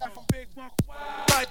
the fast life. Oh, where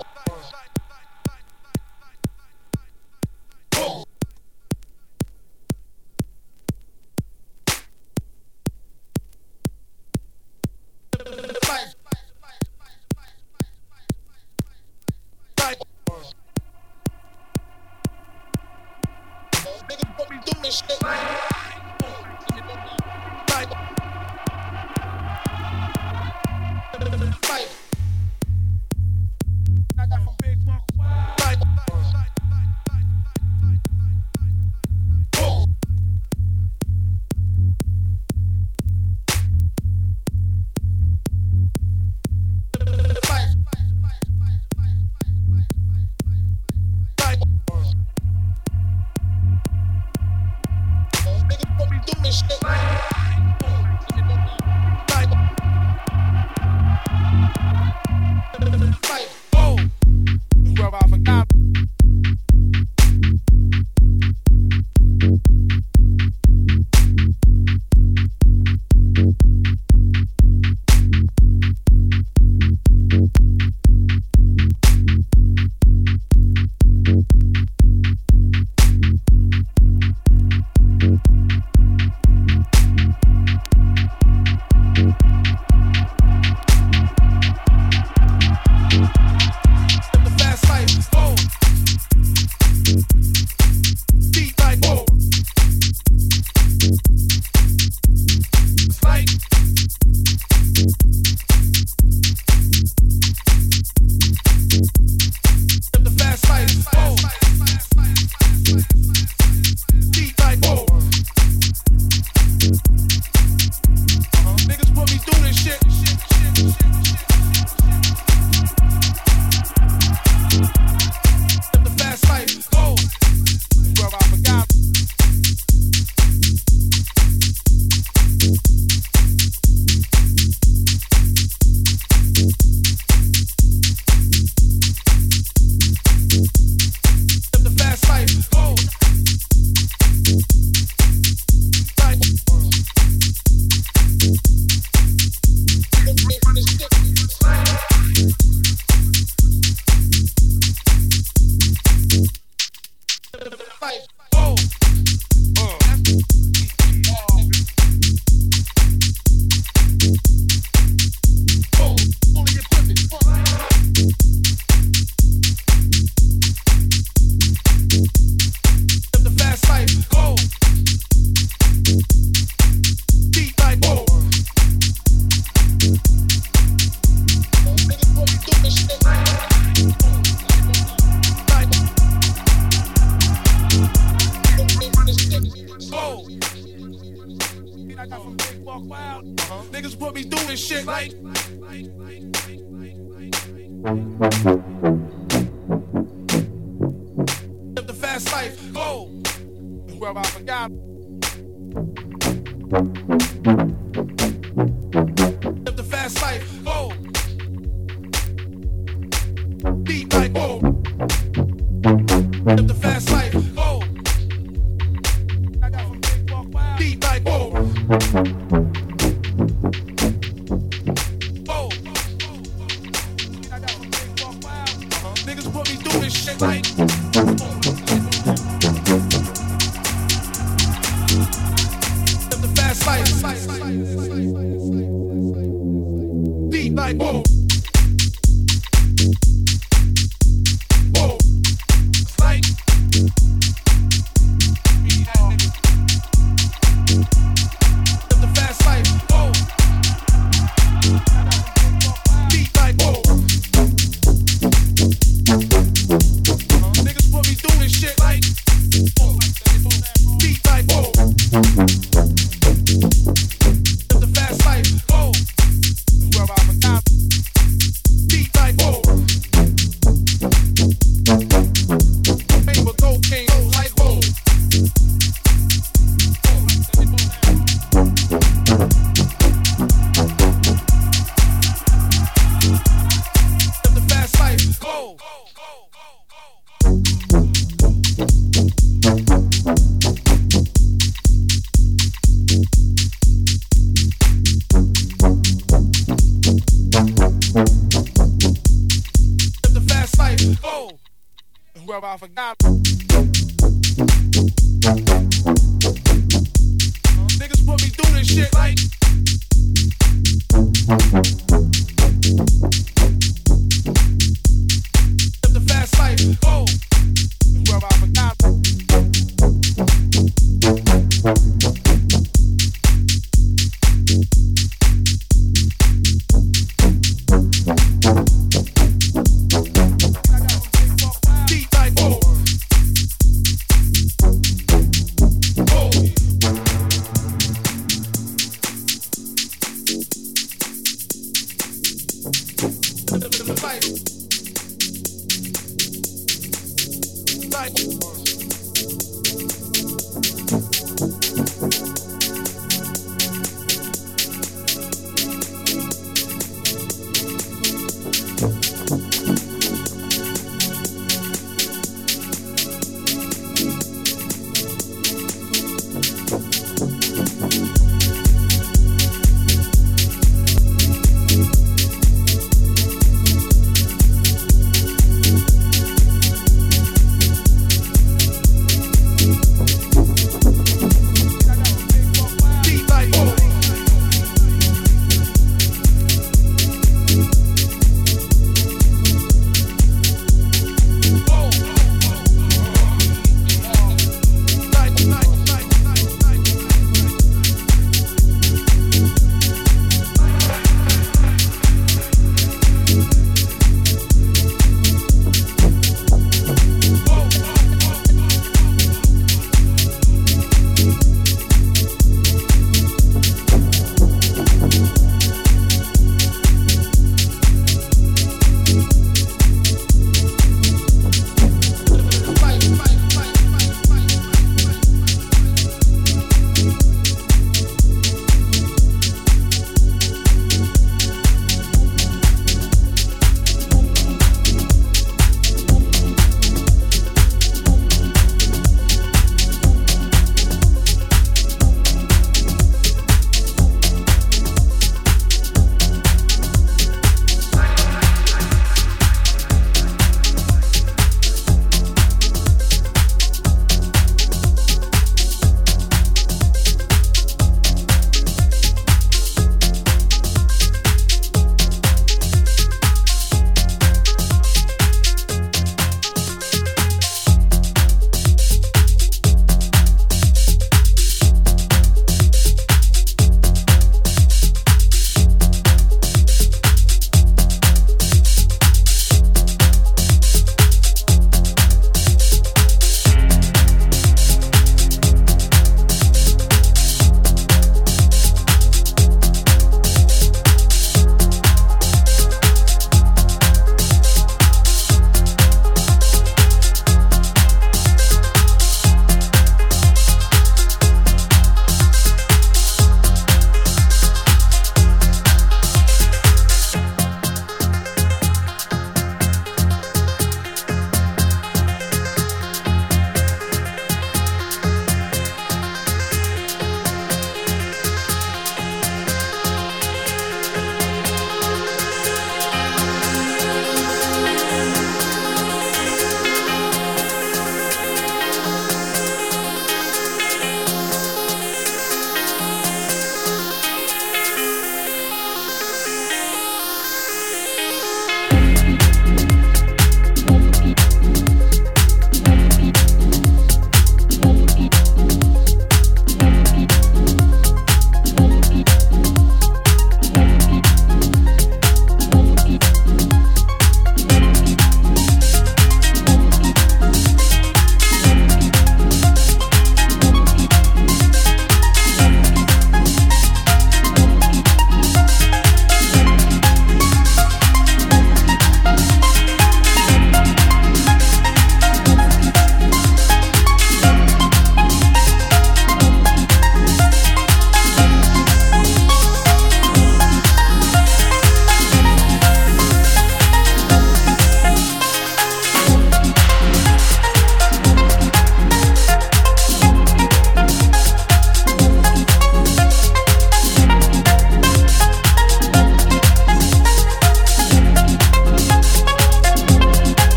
I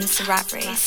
the rat race.